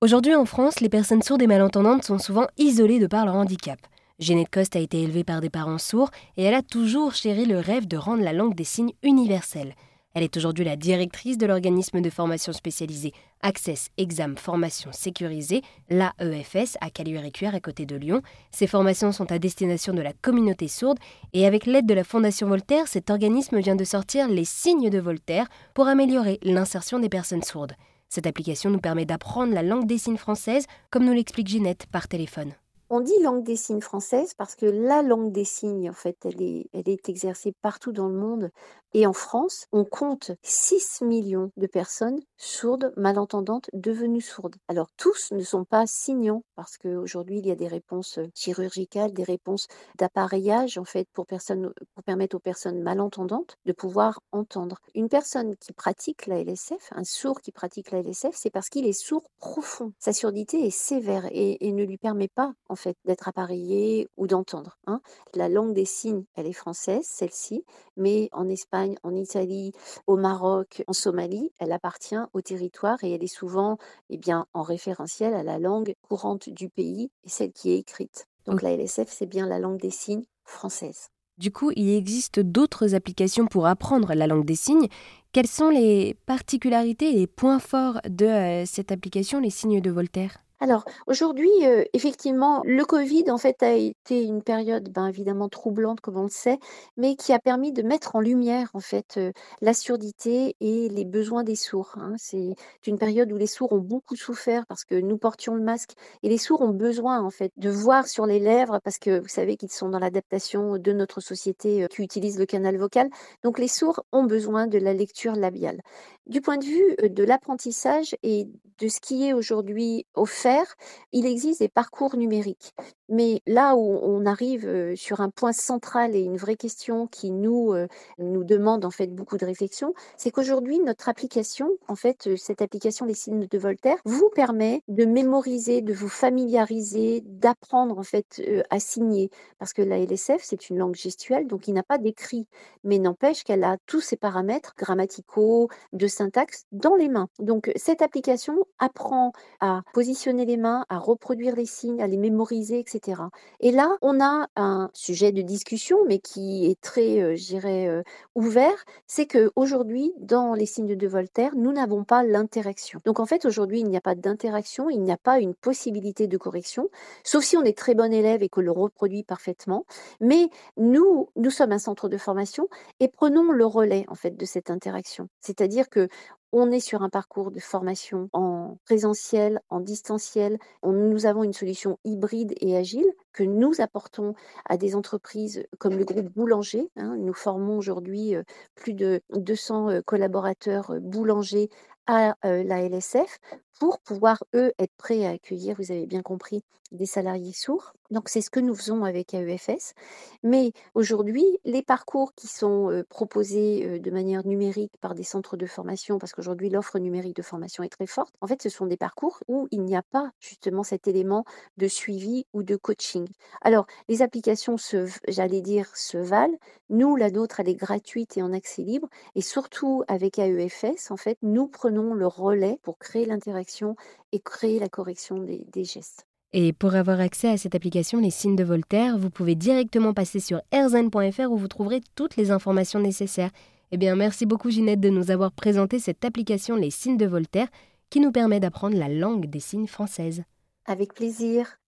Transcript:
Aujourd'hui en France, les personnes sourdes et malentendantes sont souvent isolées de par leur handicap. Ginette Coste a été élevée par des parents sourds et elle a toujours chéri le rêve de rendre la langue des signes universelle. Elle est aujourd'hui la directrice de l'organisme de formation spécialisé Access Exam Formation Sécurisée, l'AEFS, à Caluire-et-Cuire à côté de Lyon. Ces formations sont à destination de la communauté sourde et avec l'aide de la Fondation Voltaire, cet organisme vient de sortir les signes de Voltaire pour améliorer l'insertion des personnes sourdes. Cette application nous permet d'apprendre la langue des signes française, comme nous l'explique Ginette par téléphone. On dit langue des signes française parce que la langue des signes, en fait, elle est, exercée partout dans le monde. Et en France, on compte 6 millions de personnes sourdes, malentendantes, devenues sourdes. Alors tous ne sont pas signants parce qu'aujourd'hui, il y a des réponses chirurgicales, des réponses d'appareillage, en fait, pour, permettre aux personnes malentendantes de pouvoir entendre. Une personne qui pratique la LSF, un sourd qui pratique la LSF, c'est parce qu'il est sourd profond. Sa surdité est sévère et, et ne lui permet pas, en fait, d'être appareillé ou d'entendre. Hein. La langue des signes, elle est française, celle-ci, mais en Espagne, en Italie, au Maroc, en Somalie, elle appartient au territoire et elle est souvent eh bien, en référentiel à la langue courante du pays et celle qui est écrite. Donc la LSF, c'est bien la langue des signes française. Du coup, il existe d'autres applications pour apprendre la langue des signes. Quelles sont les particularités et les points forts de euh, cette application, les signes de Voltaire? Alors aujourd'hui, effectivement, le covid, en fait, a été une période, ben, évidemment troublante comme on le sait, mais qui a permis de mettre en lumière, en fait, la surdité et les besoins des sourds, hein. C'est une période où les sourds ont beaucoup souffert parce que nous portions le masque et les sourds ont besoin, en fait, de voir sur les lèvres parce que vous savez qu'ils sont dans l'adaptation de notre société, qui utilise le canal vocal. Donc les sourds ont besoin de la lecture labiale. Du point de vue, de l'apprentissage et de ce qui est aujourd'hui offert il existe des parcours numériques. Mais là où on arrive sur un point central et une vraie question qui nous, nous demande en fait beaucoup de réflexion, c'est qu'aujourd'hui, notre application, en fait, cette application Les signes de Voltaire, vous permet de mémoriser, de vous familiariser, d'apprendre en fait à signer. Parce que la LSF, c'est une langue gestuelle, donc il n'a pas d'écrit. Mais n'empêche qu'elle a tous ses paramètres grammaticaux, de syntaxe dans les mains. Donc cette application apprend à positionner les mains, à reproduire les signes, à les mémoriser, etc. Et là, on a un sujet de discussion, mais qui est très, je dirais, ouvert, c'est qu'aujourd'hui, dans les signes de Voltaire, nous n'avons pas l'interaction. Donc en fait, aujourd'hui, il n'y a pas d'interaction, il n'y a pas une possibilité de correction, sauf si on est très bon élève et que le reproduit parfaitement. Mais nous, nous sommes un centre de formation et prenons le relais en fait de cette interaction. C'est-à-dire que on est sur un parcours de formation en présentiel, en distanciel. nous avons une solution hybride et agile que nous apportons à des entreprises comme le groupe Boulanger. Hein. Nous formons aujourd'hui plus de 200 collaborateurs boulangers à la LSF pour pouvoir, eux, être prêts à accueillir, vous avez bien compris, des salariés sourds. Donc c'est ce que nous faisons avec AEFS. Mais aujourd'hui, les parcours qui sont proposés de manière numérique par des centres de formation, parce qu'aujourd'hui l'offre numérique de formation est très forte, en fait ce sont des parcours où il n'y a pas justement cet élément de suivi ou de coaching. Alors les applications, j'allais dire, se valent. Nous, la nôtre, elle est gratuite et en accès libre. Et surtout avec AEFS, en fait, nous prenons le relais pour créer l'interaction et créer la correction des, des gestes. Et pour avoir accès à cette application Les signes de Voltaire, vous pouvez directement passer sur erzen.fr où vous trouverez toutes les informations nécessaires. Eh bien, merci beaucoup Ginette de nous avoir présenté cette application Les signes de Voltaire qui nous permet d'apprendre la langue des signes françaises. Avec plaisir.